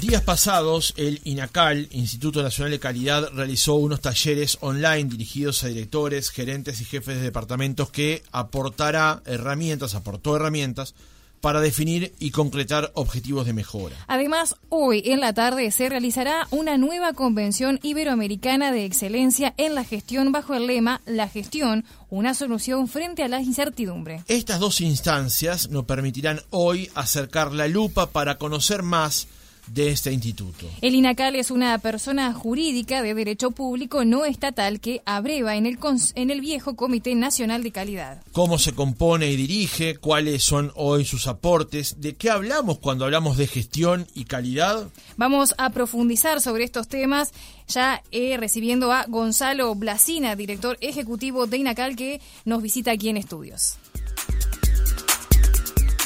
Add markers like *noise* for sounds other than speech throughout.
Días pasados, el INACAL, Instituto Nacional de Calidad, realizó unos talleres online dirigidos a directores, gerentes y jefes de departamentos que aportará herramientas, aportó herramientas para definir y concretar objetivos de mejora. Además, hoy en la tarde se realizará una nueva convención iberoamericana de excelencia en la gestión bajo el lema La gestión, una solución frente a la incertidumbre. Estas dos instancias nos permitirán hoy acercar la lupa para conocer más de este instituto. El INACAL es una persona jurídica de derecho público no estatal que abreva en el, en el viejo Comité Nacional de Calidad. ¿Cómo se compone y dirige? ¿Cuáles son hoy sus aportes? ¿De qué hablamos cuando hablamos de gestión y calidad? Vamos a profundizar sobre estos temas ya eh, recibiendo a Gonzalo Blasina, director ejecutivo de INACAL, que nos visita aquí en estudios.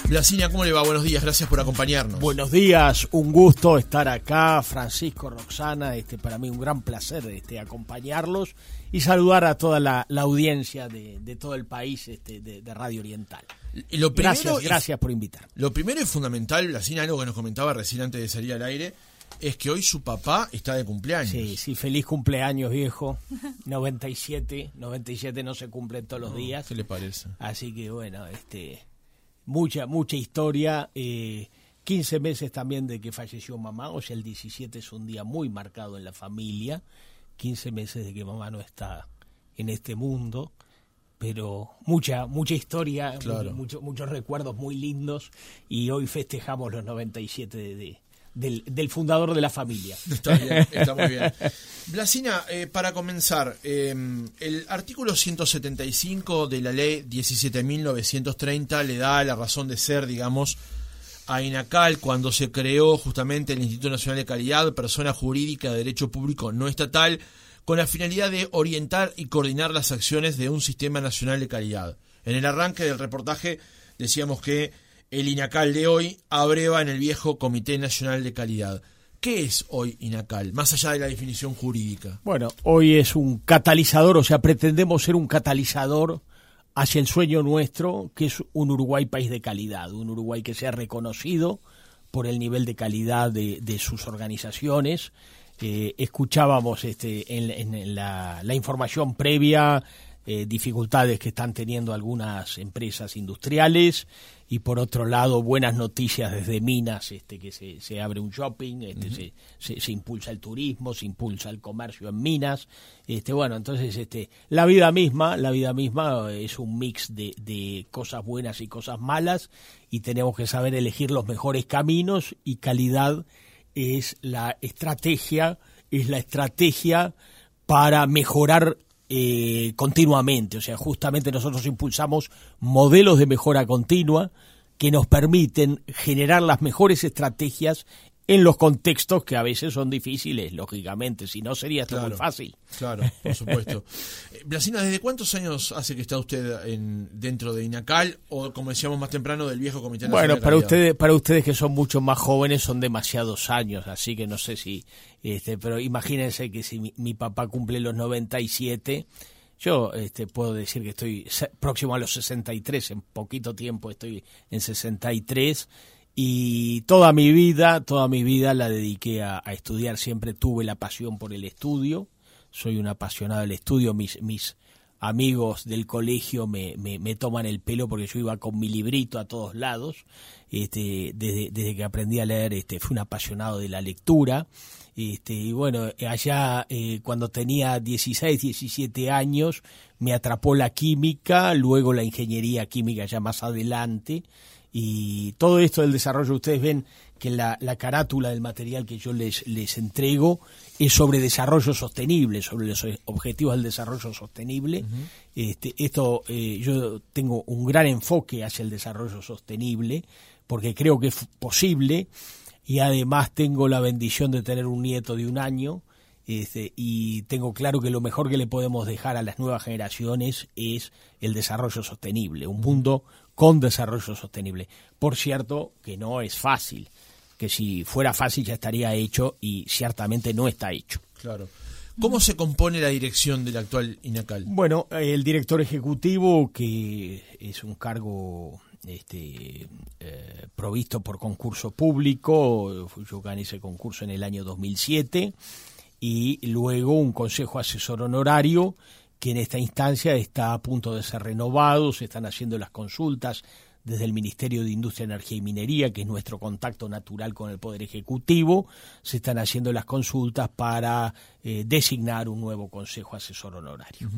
Blasina, ¿cómo le va? Buenos días, gracias por acompañarnos. Buenos días, un gusto estar acá, Francisco, Roxana, este, para mí un gran placer este, acompañarlos y saludar a toda la, audiencia de, todo el país este, de, Radio Oriental. Lo gracias, gracias por invitar. Lo primero y fundamental, Blasina, algo que nos comentaba recién antes de salir al aire, es que hoy su papá está de cumpleaños. Sí, sí, feliz cumpleaños, viejo. *laughs* 97, 97 no se cumplen todos los días. ¿Qué le parece? Así que bueno, este mucha, mucha historia. Eh, 15 meses también de que falleció mamá, o sea, el 17 es un día muy marcado en la familia. 15 meses de que mamá no está en este mundo, pero mucha, mucha historia, muchos recuerdos muy lindos y hoy festejamos los 97 de, del, fundador de la familia. *laughs* Está bien, está muy bien. *laughs* Blasina, eh, para comenzar, eh, el artículo 175 de la ley 17.930 le da la razón de ser, digamos, a INACAL cuando se creó justamente el Instituto Nacional de Calidad, persona jurídica de derecho público no estatal, con la finalidad de orientar y coordinar las acciones de un sistema nacional de calidad. En el arranque del reportaje decíamos que el INACAL de hoy abreva en el viejo Comité Nacional de Calidad. ¿Qué es hoy INACAL, más allá de la definición jurídica? Bueno, hoy es un catalizador, o sea, pretendemos ser un catalizador hacia el sueño nuestro, que es un Uruguay país de calidad, un Uruguay que sea reconocido por el nivel de calidad de, sus organizaciones. Eh, escuchábamos este, en, la, información previa eh, dificultades que están teniendo algunas empresas industriales. Y por otro lado buenas noticias desde Minas, este, que se, se abre un shopping, este, se, se, impulsa el turismo, se impulsa el comercio en Minas, este, bueno, entonces este, la vida misma, la vida misma es un mix de, de cosas buenas y cosas malas. Y tenemos que saber elegir los mejores caminos y calidad es la estrategia, es la estrategia para mejorar eh, continuamente. O sea, justamente nosotros impulsamos modelos de mejora continua que nos permiten generar las mejores estrategias en los contextos que a veces son difíciles, lógicamente, si no sería esto muy fácil. Claro, por supuesto. *laughs* Eh, Blasina, ¿desde cuántos años hace que está usted en, dentro de INACAL o, como decíamos más temprano, del viejo Comité Nacional Bueno, para ustedes, para ustedes que son mucho más jóvenes son demasiados años, así que no sé si, este, pero imagínense que si mi, mi papá cumple los 97, yo este, puedo decir que estoy próximo a los 63, en poquito tiempo estoy en 63 y toda mi vida, toda mi vida la dediqué a, estudiar, siempre tuve la pasión por el estudio, soy un apasionado del estudio, mis, amigos del colegio me, toman el pelo porque yo iba con mi librito a todos lados, este, desde, desde que aprendí a leer este, fui un apasionado de la lectura, este, y bueno, allá eh, cuando tenía 16, 17 años me atrapó la química, luego la ingeniería química ya más adelante, y todo esto del desarrollo, ustedes ven que la, la carátula del material que yo les, les entrego es sobre desarrollo sostenible, sobre los objetivos del desarrollo sostenible. este, esto eh, yo tengo un gran enfoque hacia el desarrollo sostenible porque creo que es posible y además tengo la bendición de tener un nieto de un año este, y tengo claro que lo mejor que le podemos dejar a las nuevas generaciones es el desarrollo sostenible, un mundo con desarrollo sostenible. Por cierto, que no es fácil, que si fuera fácil ya estaría hecho y ciertamente no está hecho. Claro. ¿Cómo se compone la dirección del actual INACAL? Bueno, el director ejecutivo, que es un cargo este, eh, provisto por concurso público, yo gané ese concurso en el año 2007, y luego un consejo asesor honorario que en esta instancia está a punto de ser renovado, se están haciendo las consultas desde el Ministerio de Industria, Energía y Minería, que es nuestro contacto natural con el Poder Ejecutivo, se están haciendo las consultas para eh, designar un nuevo Consejo Asesor Honorario.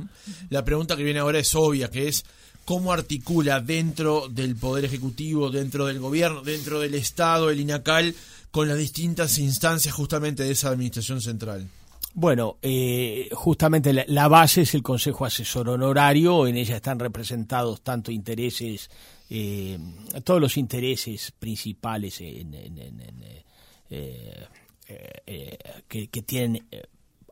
La pregunta que viene ahora es obvia, que es cómo articula dentro del Poder Ejecutivo, dentro del Gobierno, dentro del Estado, el INACAL, con las distintas instancias justamente de esa Administración Central. Bueno, eh, justamente la, base es el Consejo Asesor Honorario, en ella están representados tanto intereses, eh, todos los intereses principales en, eh, que, que, tienen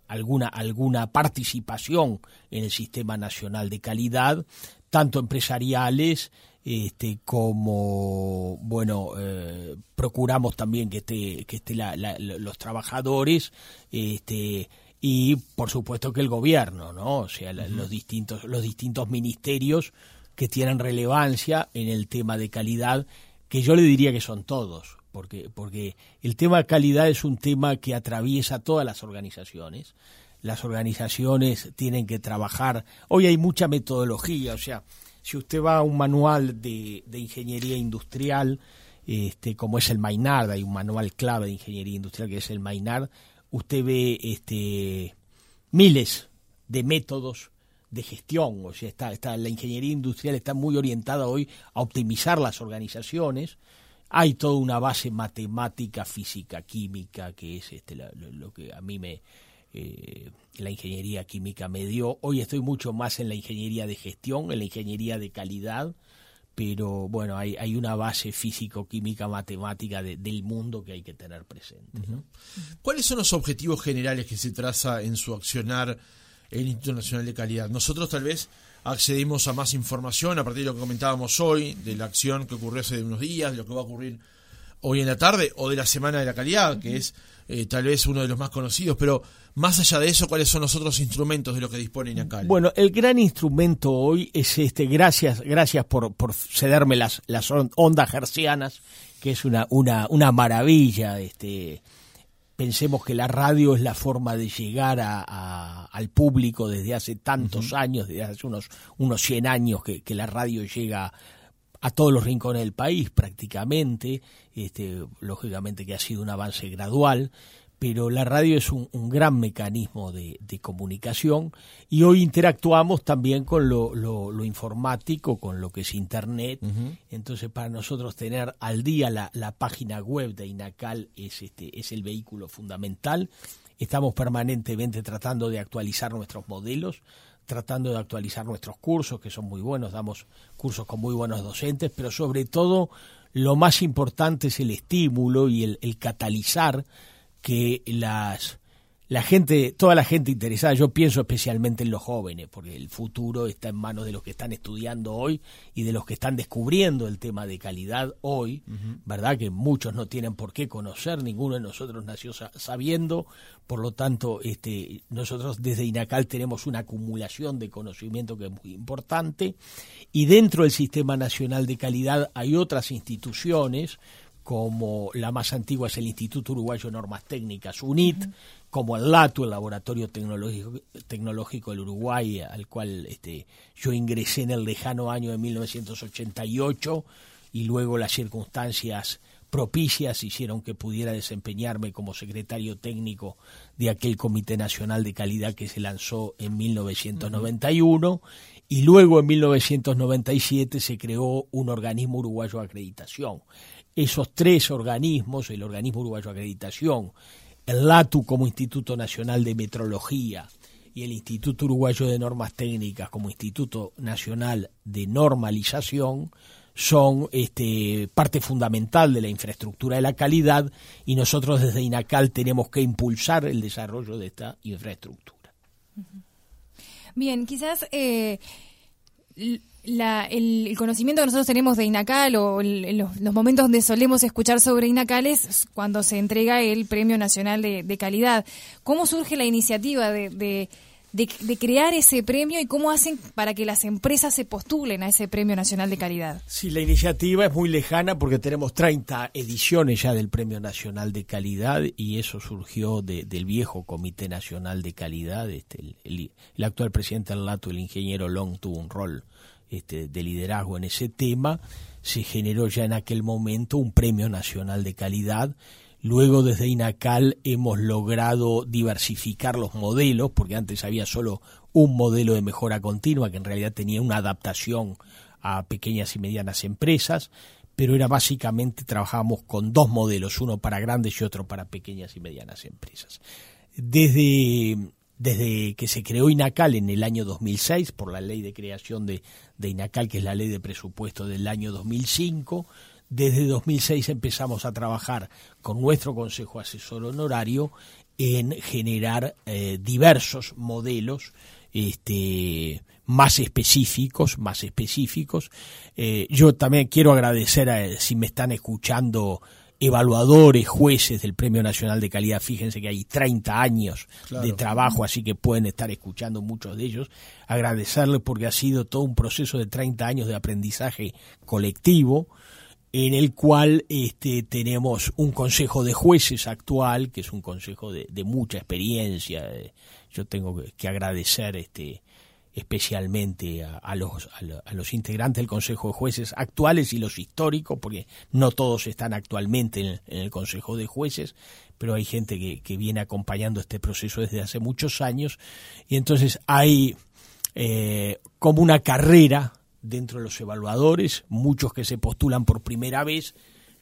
alguna, alguna participación en el Sistema Nacional de Calidad, tanto empresariales, este, como bueno eh, procuramos también que esté que esté los trabajadores este y por supuesto que el gobierno no o sea los distintos los distintos ministerios que tienen relevancia en el tema de calidad que yo le diría que son todos porque porque el tema de calidad es un tema que atraviesa todas las organizaciones. Las organizaciones tienen que trabajar. Hoy hay mucha metodología o sea si usted va a un manual de, ingeniería industrial, este, como es el Maynard, hay un manual clave de ingeniería industrial que es el Maynard, usted ve este, miles de métodos de gestión, o sea, está, está, la ingeniería industrial está muy orientada hoy a optimizar las organizaciones, hay toda una base matemática, física, química, que es este, lo que a mí me, eh, la ingeniería química me dio. Hoy estoy mucho más en la ingeniería de gestión, en la ingeniería de calidad, pero bueno, hay, hay una base físico-química, matemática del mundo que hay que tener presente. ¿Cuáles son los objetivos generales que se traza en su accionar el Instituto Nacional de Calidad? Nosotros tal vez accedimos a más información a partir de lo que comentábamos hoy, de la acción que ocurrió hace unos días, de lo que va a ocurrir hoy en la tarde o de la Semana de la Calidad, que es eh, tal vez uno de los más conocidos, pero más allá de eso, ¿cuáles son los otros instrumentos de lo que dispone INACAL? Bueno, el gran instrumento hoy es este, gracias, gracias por, por cederme las, las ondas hercianas, que es una, una, una maravilla, este, pensemos que la radio es la forma de llegar a, al público desde hace tantos años, desde hace unos, unos 100 años que, que la radio llega a todos los rincones del país prácticamente, este, lógicamente que ha sido un avance gradual, pero la radio es un, gran mecanismo de, comunicación y hoy interactuamos también con lo, informático, con lo que es Internet. Entonces, para nosotros tener al día la, la, página web de INACAL es, este, es el vehículo fundamental. Estamos permanentemente tratando de actualizar nuestros modelos tratando de actualizar nuestros cursos, que son muy buenos, damos cursos con muy buenos docentes, pero sobre todo lo más importante es el estímulo y el, el catalizar que las la gente, toda la gente interesada, yo pienso especialmente en los jóvenes, porque el futuro está en manos de los que están estudiando hoy y de los que están descubriendo el tema de calidad hoy, ¿verdad? Que muchos no tienen por qué conocer, ninguno de nosotros nació sabiendo, por lo tanto, este, nosotros desde INACAL tenemos una acumulación de conocimiento que es muy importante, y dentro del Sistema Nacional de Calidad hay otras instituciones, como la más antigua es el Instituto Uruguayo de Normas Técnicas, UNIT, como el LATU, el Laboratorio Tecnológico, Tecnológico del Uruguay, al cual este, yo ingresé en el lejano año de 1988 y luego las circunstancias propicias hicieron que pudiera desempeñarme como secretario técnico de aquel Comité Nacional de Calidad que se lanzó en 1991 y luego en 1997 se creó un organismo uruguayo de acreditación. Esos tres organismos, el Organismo Uruguayo de Acreditación, el LATU como Instituto Nacional de Metrología y el Instituto Uruguayo de Normas Técnicas como Instituto Nacional de Normalización, son este, parte fundamental de la infraestructura de la calidad y nosotros desde INACAL tenemos que impulsar el desarrollo de esta infraestructura. Bien, quizás eh, el, conocimiento que nosotros tenemos de INACAL o los, momentos donde solemos escuchar sobre INACAL es cuando se entrega el Premio Nacional de, Calidad. ¿Cómo surge la iniciativa de, crear ese premio y cómo hacen para que las empresas se postulen a ese Premio Nacional de Calidad. Sí, la iniciativa es muy lejana porque tenemos 30 ediciones ya del Premio Nacional de Calidad y eso surgió del viejo Comité Nacional de Calidad. Este, el, actual presidente del LATO, el ingeniero Long, tuvo un rol este, de liderazgo en ese tema. Se generó ya en aquel momento un Premio Nacional de Calidad Luego desde INACAL hemos logrado diversificar los modelos, porque antes había solo un modelo de mejora continua que en realidad tenía una adaptación a pequeñas y medianas empresas, pero era básicamente trabajábamos con dos modelos, uno para grandes y otro para pequeñas y medianas empresas. Desde, desde que se creó INACAL en el año 2006 por la ley de creación de, de INACAL, que es la ley de presupuesto del año 2005, desde 2006 empezamos a trabajar con nuestro Consejo Asesor Honorario en generar eh, diversos modelos este, más específicos, más específicos. Eh, yo también quiero agradecer, a, si me están escuchando, evaluadores, jueces del Premio Nacional de Calidad. Fíjense que hay 30 años de trabajo, así que pueden estar escuchando muchos de ellos. Agradecerles porque ha sido todo un proceso de 30 años de aprendizaje colectivo en el cual este, tenemos un consejo de jueces actual, que es un consejo de, mucha experiencia. Yo tengo que agradecer este, especialmente a, los, integrantes del Consejo de Jueces actuales y los históricos, porque no todos están actualmente en, el Consejo de Jueces, pero hay gente que, que, viene acompañando este proceso desde hace muchos años, y entonces hay eh, como una carrera dentro de los evaluadores, muchos que se postulan por primera vez,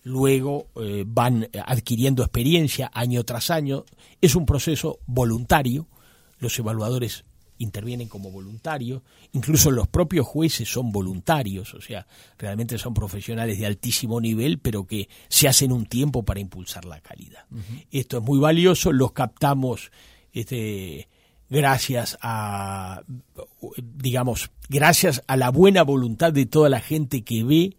luego eh, van adquiriendo experiencia año tras año. Es un proceso voluntario, los evaluadores intervienen como voluntarios, incluso los propios jueces son voluntarios, o sea, realmente son profesionales de altísimo nivel, pero que se hacen un tiempo para impulsar la calidad. Esto es muy valioso, los captamos este, gracias a, digamos, gracias a la buena voluntad de toda la gente que ve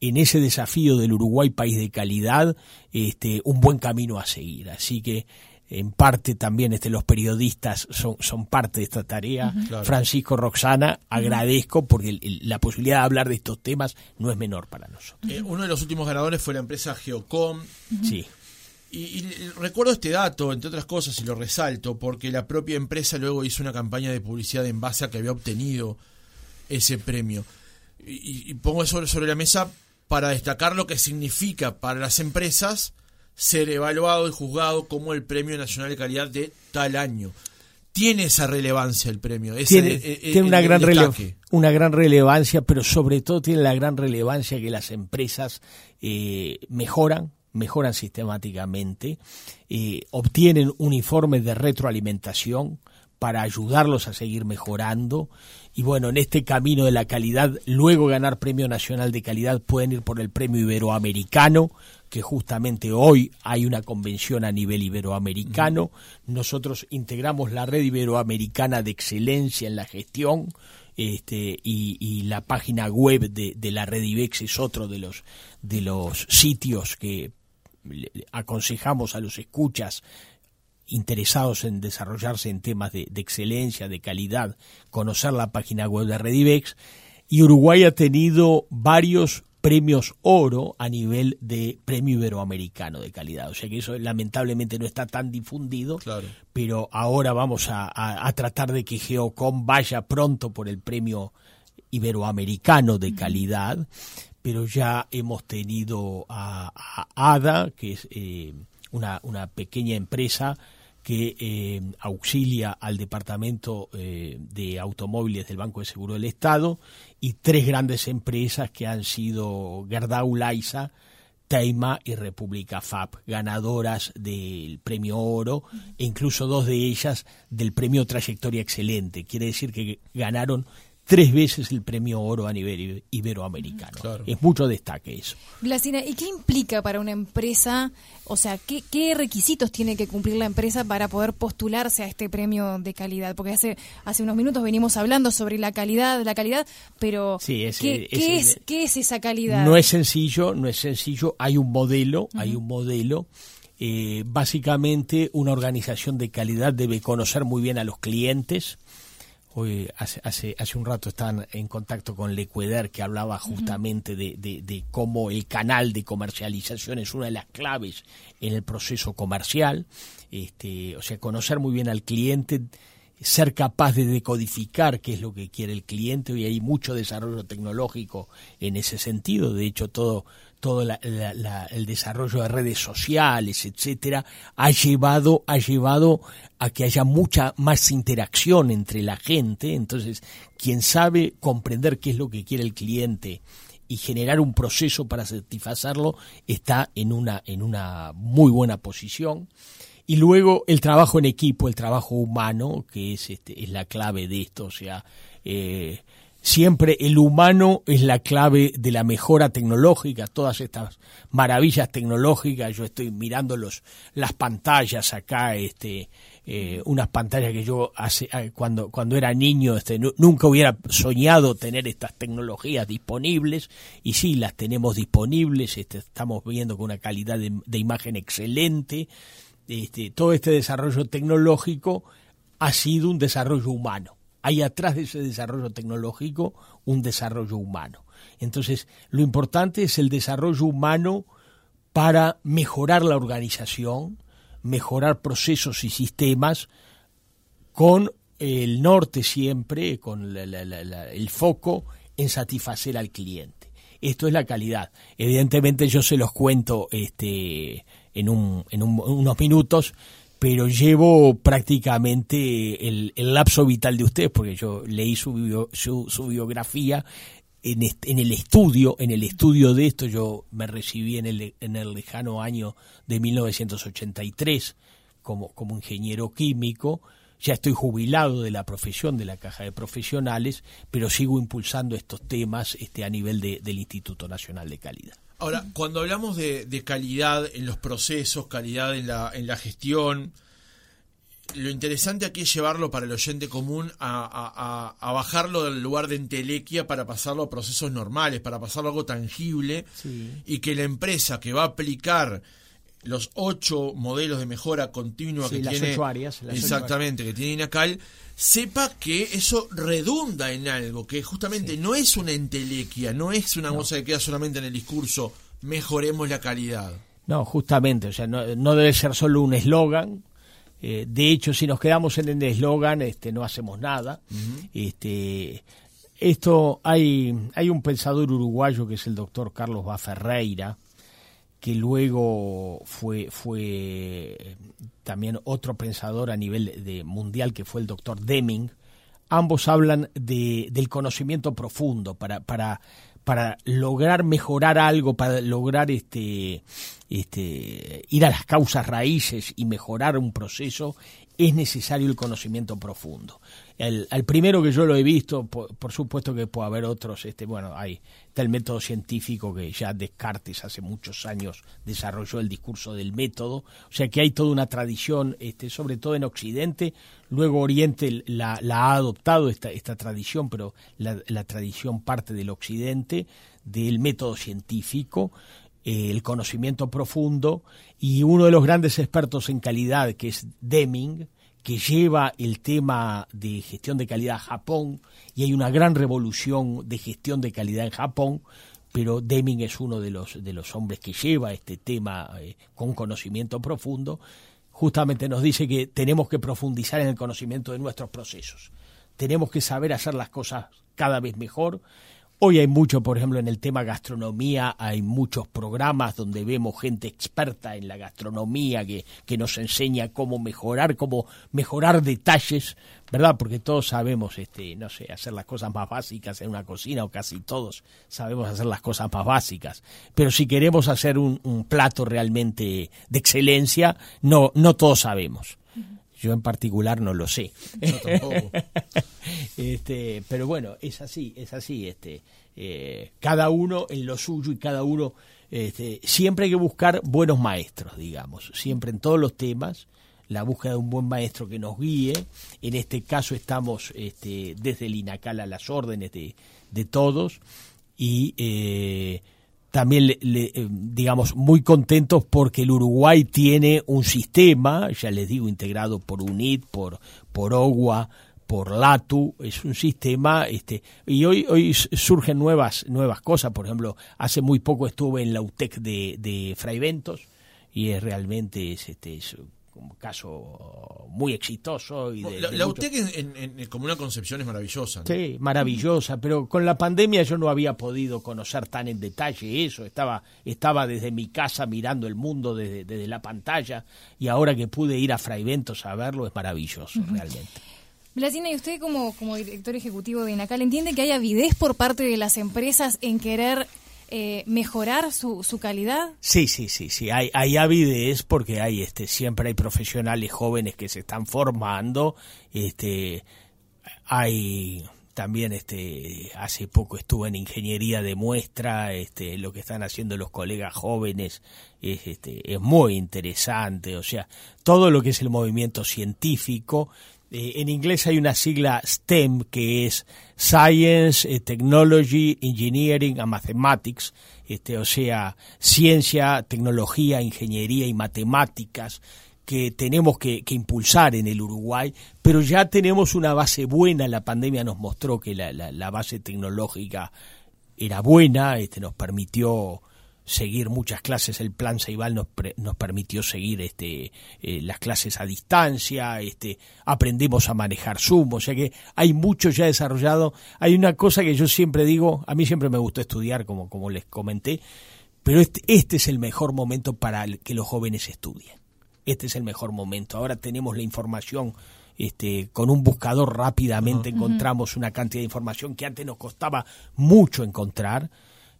en ese desafío del Uruguay país de calidad este un buen camino a seguir así que en parte también este, los periodistas son, son parte de esta tarea. Francisco Roxana, agradezco porque la posibilidad de hablar de estos temas no es menor para nosotros. Eh, uno de los últimos ganadores fue la empresa Geocom. Sí. Y, recuerdo este dato, entre otras cosas, y lo resalto, porque la propia empresa luego hizo una campaña de publicidad en base a que había obtenido ese premio. Y, pongo eso sobre la mesa para destacar lo que significa para las empresas ser evaluado y juzgado como el Premio Nacional de Calidad de tal año. Tiene esa relevancia el premio. tiene, eh, una, gran una gran relevancia, pero sobre todo tiene la gran relevancia que las empresas eh, mejoran mejoran sistemáticamente, eh, obtienen un informe de retroalimentación para ayudarlos a seguir mejorando. Y bueno, en este camino de la calidad, luego ganar Premio Nacional de Calidad, pueden ir por el Premio Iberoamericano, que justamente hoy hay una convención a nivel iberoamericano. Nosotros integramos la red iberoamericana de excelencia en la gestión, este, y, la página web de, de, la red IBEX es otro de los, de los sitios que aconsejamos a los escuchas interesados en desarrollarse en temas de, excelencia, de calidad, conocer la página web de Redivex. Y Uruguay ha tenido varios premios oro a nivel de premio iberoamericano de calidad. O sea que eso lamentablemente no está tan difundido, pero ahora vamos a, tratar de que Geocom vaya pronto por el premio iberoamericano de calidad, pero ya hemos tenido a, ADA, que es eh, una, pequeña empresa que eh, auxilia al Departamento eh, de Automóviles del Banco de Seguro del Estado, y tres grandes empresas que han sido Gerdau Laisa, Teima y República FAP, ganadoras del premio Oro, e incluso dos de ellas del premio Trayectoria Excelente. Quiere decir que ganaron tres veces el premio oro a nivel iberoamericano. Es mucho destaque eso. Blasina, ¿y qué implica para una empresa? O sea, ¿qué, requisitos tiene que cumplir la empresa para poder postularse a este premio de calidad? Porque hace, hace unos minutos venimos hablando sobre la calidad, la calidad, pero ¿qué, es, ¿qué, es, esa calidad? No es sencillo, no es sencillo. Hay un modelo, hay un modelo. Eh, básicamente, una organización de calidad debe conocer muy bien a los clientes, Hoy, hace, hace, hace un rato estaban en contacto con Lecueder, que hablaba justamente de, de, de, cómo el canal de comercialización es una de las claves en el proceso comercial. Este, o sea, conocer muy bien al cliente, ser capaz de decodificar qué es lo que quiere el cliente. Hoy hay mucho desarrollo tecnológico en ese sentido. De hecho, todo todo el desarrollo de redes sociales, etcétera, ha llevado, ha llevado a que haya mucha más interacción entre la gente. Entonces, quien sabe comprender qué es lo que quiere el cliente y generar un proceso para satisfacerlo está en una, en una muy buena posición. Y luego el trabajo en equipo, el trabajo humano, que es, este, es la clave de esto, o sea, eh, siempre el humano es la clave de la mejora tecnológica, todas estas maravillas tecnológicas, yo estoy mirando los, las pantallas acá, este, eh, unas pantallas que yo hace, ah, cuando, cuando era niño este, nunca hubiera soñado tener estas tecnologías disponibles y sí, las tenemos disponibles, este, estamos viendo con una calidad de, de imagen excelente, este, todo este desarrollo tecnológico ha sido un desarrollo humano hay atrás de ese desarrollo tecnológico un desarrollo humano. Entonces, lo importante es el desarrollo humano para mejorar la organización, mejorar procesos y sistemas con el norte siempre, con el foco en satisfacer al cliente. Esto es la calidad. Evidentemente yo se los cuento este, en, un, en unos minutos, pero llevo prácticamente el, lapso vital de usted, porque yo leí su, su, biografía en, en, el estudio, en el estudio de esto, yo me recibí en el, en el lejano año de 1983 como, como ingeniero químico, ya estoy jubilado de la profesión de la caja de profesionales, pero sigo impulsando estos temas este, a nivel del Instituto Nacional de Calidad. Ahora, cuando hablamos de, calidad en los procesos, calidad en la, en la gestión, lo interesante aquí es llevarlo para el oyente común a, bajarlo del lugar de entelequia para pasarlo a procesos normales, para pasarlo a algo tangible y que la empresa que va a aplicar los ocho modelos de mejora continua que tiene exactamente que tiene INACAL sepa que eso redunda en algo que justamente no es una entelequia no es una cosa que queda solamente en el discurso mejoremos la calidad. No justamente o sea no, debe ser solo un eslogan eh, de hecho si nos quedamos en el eslogan este no hacemos nada. Este esto hay hay un pensador uruguayo que es el doctor Carlos Baferreira que luego fue, fue también otro pensador a nivel de mundial, que fue el doctor Deming, ambos hablan de, del conocimiento profundo para, para, para lograr mejorar algo, para lograr este, este, ir a las causas raíces y mejorar un proceso, es necesario el conocimiento profundo. El, primero que yo lo he visto, por, supuesto que puede haber otros, este, bueno, hay está el método científico que ya Descartes hace muchos años desarrolló el discurso del método, o sea que hay toda una tradición, este, sobre todo en Occidente, luego Oriente la, ha adoptado esta, esta tradición, pero la, la tradición parte del Occidente, del método científico, eh, el conocimiento profundo. Y uno de los grandes expertos en calidad, que es Deming, que lleva el tema de gestión de calidad a Japón y hay una gran revolución de gestión de calidad en Japón, pero Deming es uno de los, de los hombres que lleva este tema eh, con conocimiento profundo, justamente nos dice que tenemos que profundizar en el conocimiento de nuestros procesos, tenemos que saber hacer las cosas cada vez mejor, Hoy hay mucho, por ejemplo, en el tema gastronomía, hay muchos programas donde vemos gente experta en la gastronomía que, que nos enseña cómo mejorar, cómo mejorar detalles, ¿verdad? Porque todos sabemos, este, no sé, hacer las cosas más básicas en una cocina, o casi todos sabemos hacer las cosas más básicas. Pero si queremos hacer un, un plato realmente de excelencia, no, no todos sabemos. Yo en particular no lo sé. *laughs* este, pero bueno, es así, es así. Este, eh, cada uno en lo suyo y cada uno este, siempre hay que buscar buenos maestros, digamos, siempre en todos los temas la búsqueda de un buen maestro que nos guíe. En este caso estamos este, desde el INACAL a las órdenes de, de todos y eh, también, le, eh, digamos, muy contentos porque el Uruguay tiene un sistema, ya les digo, integrado por UNIT, por, por OGUA, por LATU, es un sistema, este, y hoy, hoy surgen nuevas, nuevas cosas, por ejemplo, hace muy poco estuve en la UTEC de, de Fray Ventos, y es realmente es, este, es un caso muy exitoso. Y la, UTEC en, como una concepción es maravillosa. Sí, maravillosa, pero con la pandemia yo no había podido conocer tan en detalle eso, estaba, estaba desde mi casa mirando el mundo desde, desde la pantalla y ahora que pude ir a Fray Ventos a verlo es maravilloso realmente. Blasina, ¿y usted como, como director ejecutivo de INACAL entiende que hay avidez por parte de las empresas en querer eh, mejorar su, su, calidad? Sí, sí, sí, sí. Hay, hay avidez porque hay, este, siempre hay profesionales jóvenes que se están formando. Este, hay también, este, hace poco estuve en ingeniería de muestra. Este, lo que están haciendo los colegas jóvenes es, este, es muy interesante. O sea, todo lo que es el movimiento científico eh, en inglés hay una sigla STEM que es Science, eh, Technology, Engineering and Mathematics, este, o sea, ciencia, tecnología, ingeniería y matemáticas que tenemos que, impulsar en el Uruguay, pero ya tenemos una base buena, la pandemia nos mostró que la, la base tecnológica era buena, este, nos permitió seguir muchas clases. El plan Ceibal nos, nos permitió seguir este, eh, las clases a distancia, este, aprendimos a manejar Zoom, o sea que hay mucho ya desarrollado. Hay una cosa que yo siempre digo, a mí siempre me gustó estudiar, como, como les comenté, pero este, este es el mejor momento para que los jóvenes estudien. Este es el mejor momento. Ahora tenemos la información este, con un buscador rápidamente encontramos una cantidad de información que antes nos costaba mucho encontrar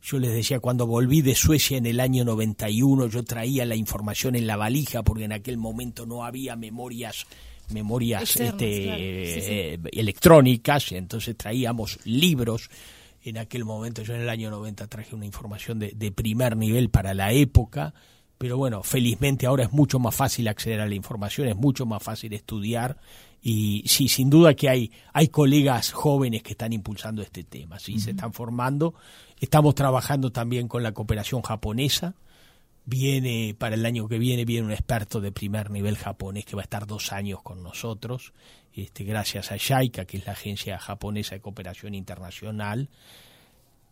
yo les decía, cuando volví de Suecia en el año 91, yo traía la información en la valija porque en aquel momento no había memorias memorias este, eh, electrónicas, entonces traíamos libros. En aquel momento, yo en el año 90 traje una información de, de primer nivel para la época, pero bueno, felizmente ahora es mucho más fácil acceder a la información, es mucho más fácil estudiar y sí, sin duda que hay, hay colegas jóvenes que están impulsando este tema, sí, se están formando Estamos trabajando también con la cooperación japonesa. Viene para el año que viene viene un experto de primer nivel japonés que va a estar dos años con nosotros, este, gracias a JICA, que es la agencia japonesa de cooperación internacional.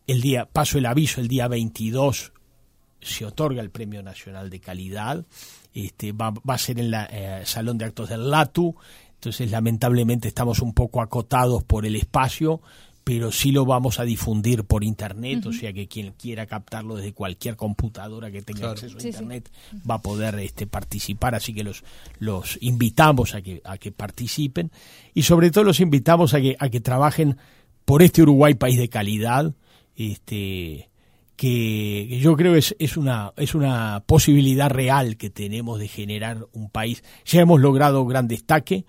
El día paso el aviso el día 22 se otorga el Premio Nacional de Calidad. Este, va, va a ser en el eh, Salón de Actos del LATU. Entonces, lamentablemente, estamos un poco acotados por el espacio, pero sí lo vamos a difundir por internet, o sea que quien quiera captarlo desde cualquier computadora que tenga acceso a internet va a poder este, participar, así que los, los invitamos a que, a que participen y sobre todo los invitamos a que, a que trabajen por este Uruguay país de calidad, este que yo creo es, es una es una posibilidad real que tenemos de generar un país. Ya hemos logrado gran destaque,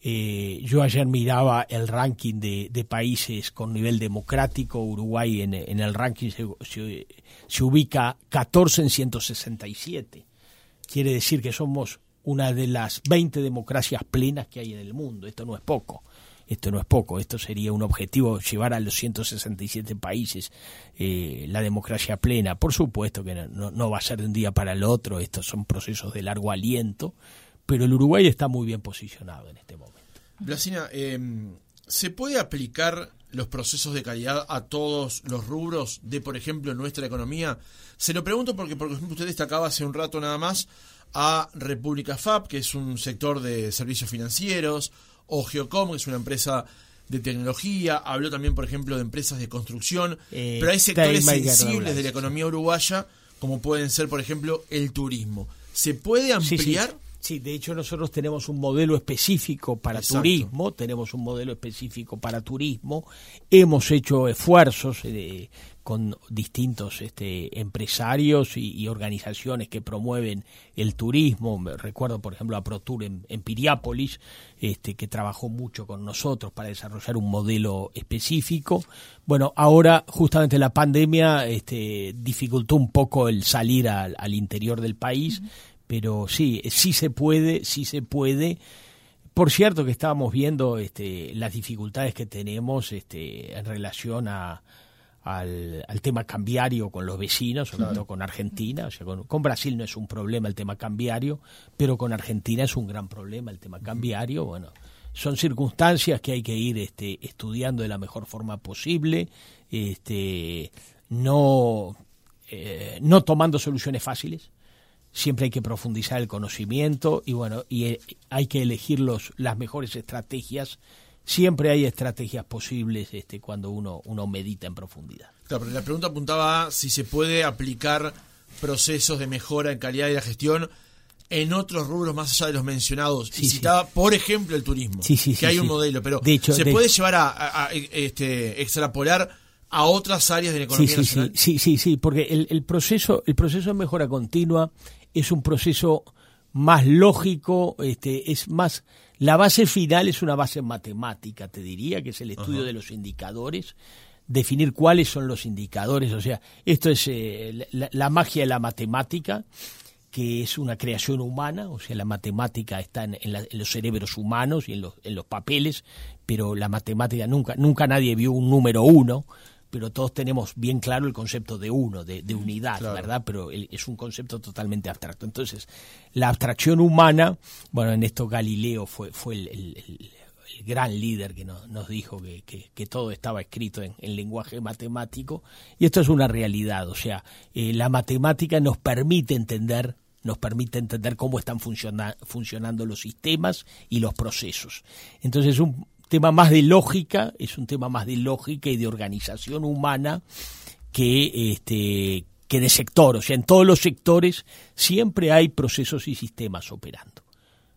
eh, yo ayer miraba el ranking de, países con nivel democrático. Uruguay en, el ranking se, ubica 14 en 167. Quiere decir que somos una de las 20 democracias plenas que hay en el mundo. Esto no es poco. Esto no es poco. Esto sería un objetivo llevar a los 167 países eh, la democracia plena. Por supuesto que no, no va a ser de un día para el otro. Estos son procesos de largo aliento pero el Uruguay está muy bien posicionado en este momento. Blasina, em, ¿se puede aplicar los procesos de calidad a todos los rubros de, por ejemplo, nuestra economía? Se lo pregunto porque, por ejemplo, usted destacaba hace un rato nada más a República FAB, que es un sector de servicios financieros, o Geocom, que es una empresa de tecnología, habló también, por ejemplo, de empresas de construcción, eh, pero hay sectores sensibles de la economía uruguaya, como pueden ser, por ejemplo, el turismo. ¿Se puede ampliar? Sí, de hecho nosotros tenemos un modelo específico para turismo, tenemos un modelo específico para turismo, hemos hecho esfuerzos eh, con distintos este, empresarios y, organizaciones que promueven el turismo, Me recuerdo por ejemplo a ProTour en, en Piriápolis, este, que trabajó mucho con nosotros para desarrollar un modelo específico. Bueno, ahora justamente la pandemia este, dificultó un poco el salir al, interior del país pero sí, sí se puede, sí se puede. Por cierto que estábamos viendo este, las dificultades que tenemos este, en relación a, al, tema cambiario con los vecinos, sobre todo con Argentina. O sea, con, Brasil no es un problema el tema cambiario, pero con Argentina es un gran problema el tema cambiario. Bueno, son circunstancias que hay que ir este, estudiando de la mejor forma posible, este, no, eh, no tomando soluciones fáciles. Siempre hay que profundizar el conocimiento y bueno, y eh, hay que elegir los, las mejores estrategias. Siempre hay estrategias posibles este, cuando uno, uno medita en profundidad. Claro, pero la pregunta apuntaba a si se puede aplicar procesos de mejora en calidad de la gestión en otros rubros más allá de los mencionados. y citaba, por ejemplo, el turismo, que hay un modelo, pero se puede llevar a, este, extrapolar a otras áreas de la economía nacional. Sí, sí, sí, porque el, el, proceso, el proceso de mejora continua es un proceso más lógico, este, es más, la base final es una base matemática, te diría, que es el estudio de los indicadores definir cuáles son los indicadores, o sea, esto es eh, la, magia de la matemática, que es una creación humana, o sea, la matemática está en, los cerebros humanos y en los, en los, papeles, pero la matemática nunca, nunca nadie vio un número uno, pero todos tenemos bien claro el concepto de uno, de, unidad, ¿verdad? Pero es un concepto totalmente abstracto. Entonces, la abstracción humana, bueno, en esto Galileo fue, fue el gran líder que nos, dijo que, todo estaba escrito en, lenguaje matemático, y esto es una realidad, o sea, eh, la matemática nos permite entender nos permite entender cómo están funcionando los sistemas y los procesos. Entonces es un tema más de lógica, es un tema más de lógica y de organización humana que, este, que de sector. O sea, en todos los sectores siempre hay procesos y sistemas operando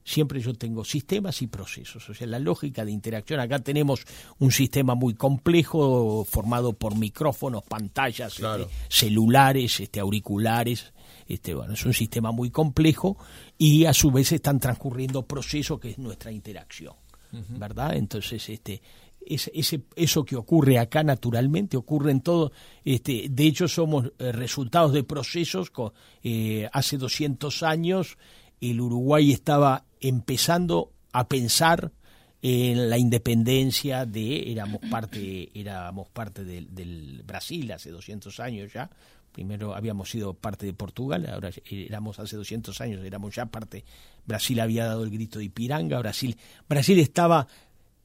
siempre yo tengo sistemas y procesos, o sea, la lógica de interacción. Acá tenemos un sistema muy complejo formado por micrófonos, pantallas, este, celulares, este, auriculares. Este, bueno, es un sistema muy complejo y a su vez están transcurriendo procesos que es nuestra interacción, ¿verdad? Entonces, este, ese, eso que ocurre acá naturalmente ocurre en todo. Este, de hecho, somos eh, resultados de procesos. Eh, hace 200 años el Uruguay estaba empezando a pensar en la independencia de éramos parte éramos parte del, Brasil hace 200 años ya primero habíamos sido parte de Portugal ahora éramos hace 200 años éramos ya parte Brasil había dado el grito de Ipiranga Brasil Brasil estaba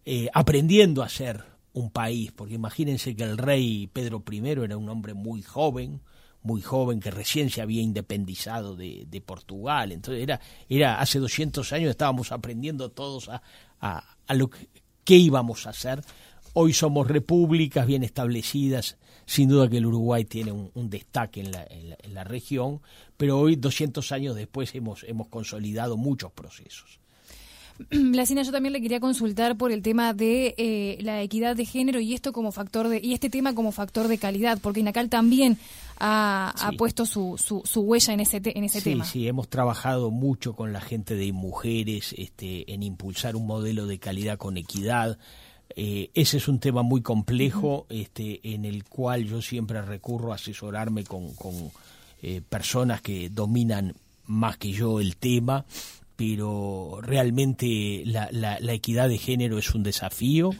eh, aprendiendo a ser un país porque imagínense que el rey Pedro I era un hombre muy joven muy joven que recién se había independizado de, Portugal. Entonces era, era hace 200 años estábamos aprendiendo todos a, a, lo que, íbamos a hacer. Hoy somos repúblicas bien establecidas, sin duda que el Uruguay tiene un, destaque en la, en la, región, pero hoy, 200 años después, hemos, hemos consolidado muchos procesos. *clears throat* Blasina, yo también le quería consultar por el tema de eh, la equidad de género y esto como factor de y este tema como factor de calidad, porque INACAL también ha, puesto su, su, huella en ese en ese tema. Sí, hemos trabajado mucho con la gente de mujeres, este, en impulsar un modelo de calidad con equidad. Eh, ese es un tema muy complejo, este, en el cual yo siempre recurro a asesorarme con, con eh, personas que dominan más que yo el tema pero realmente la, la, equidad de género es un desafío.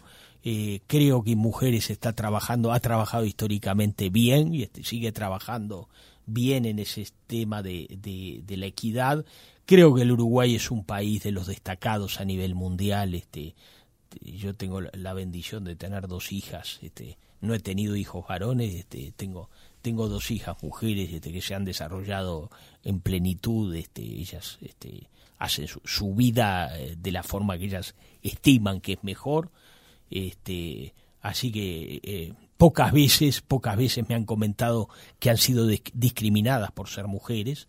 Eh, creo que Mujeres está trabajando, ha trabajado históricamente bien y este, sigue trabajando bien en ese tema de, de, la equidad. Creo que el Uruguay es un país de los destacados a nivel mundial. Este, yo tengo la bendición de tener dos hijas. Este, no he tenido hijos varones, este, tengo tengo dos hijas mujeres este, que se han desarrollado en plenitud, este, ellas este, hacen su, vida eh, de la forma que ellas estiman que es mejor. Este, así que eh, pocas veces, pocas veces me han comentado que han sido discriminadas por ser mujeres.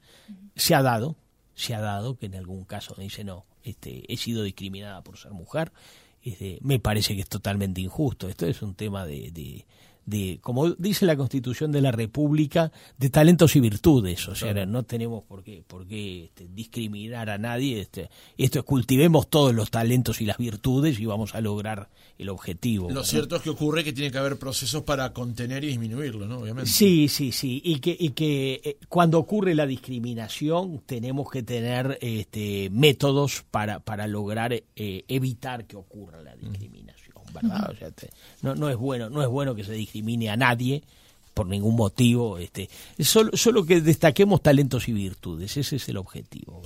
Se ha dado, se ha dado que en algún caso me dice no, este, he sido discriminada por ser mujer. Este, me parece que es totalmente injusto. Esto es un tema de, de, como dice la Constitución de la República, de talentos y virtudes. O sea, no tenemos por qué, por qué este, discriminar a nadie. Este, esto es cultivemos todos los talentos y las virtudes y vamos a lograr el objetivo. Lo cierto es que ocurre que tiene que haber procesos para contener y disminuirlo, ¿no? Obviamente. Sí, sí, sí. Y que, y que eh, cuando ocurre la discriminación tenemos que tener este, métodos para, para lograr eh, evitar que ocurra la discriminación no, no es bueno, no es bueno que se discrimine a nadie por ningún motivo, este, solo, solo que destaquemos talentos y virtudes, ese es el objetivo.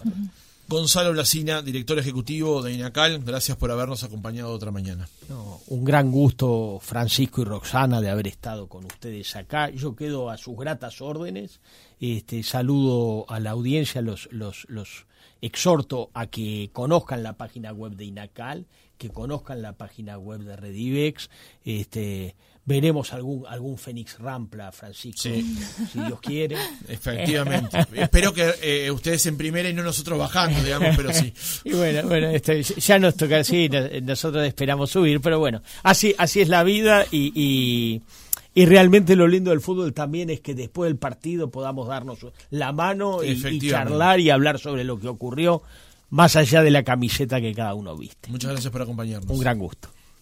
Gonzalo Blasina, director ejecutivo de INACAL, gracias por habernos acompañado otra mañana. No, un gran gusto, Francisco y Roxana, de haber estado con ustedes acá. Yo quedo a sus gratas órdenes. Este, saludo a la audiencia, los, los, los exhorto a que conozcan la página web de INACAL, que conozcan la página web de Redivex. Este, veremos algún algún Fénix Rampla, Francisco, si Dios quiere. *laughs* Efectivamente. Espero que eh, ustedes en primera y no nosotros bajando, digamos, pero sí. *laughs* Y bueno, bueno, este, ya nos toca, sí, nosotros esperamos subir, pero bueno, así así es la vida y, y, y realmente lo lindo del fútbol también es que después del partido podamos darnos la mano y, y charlar y hablar sobre lo que ocurrió más allá de la camiseta que cada uno viste. Muchas gracias por acompañarnos. Un gran gusto.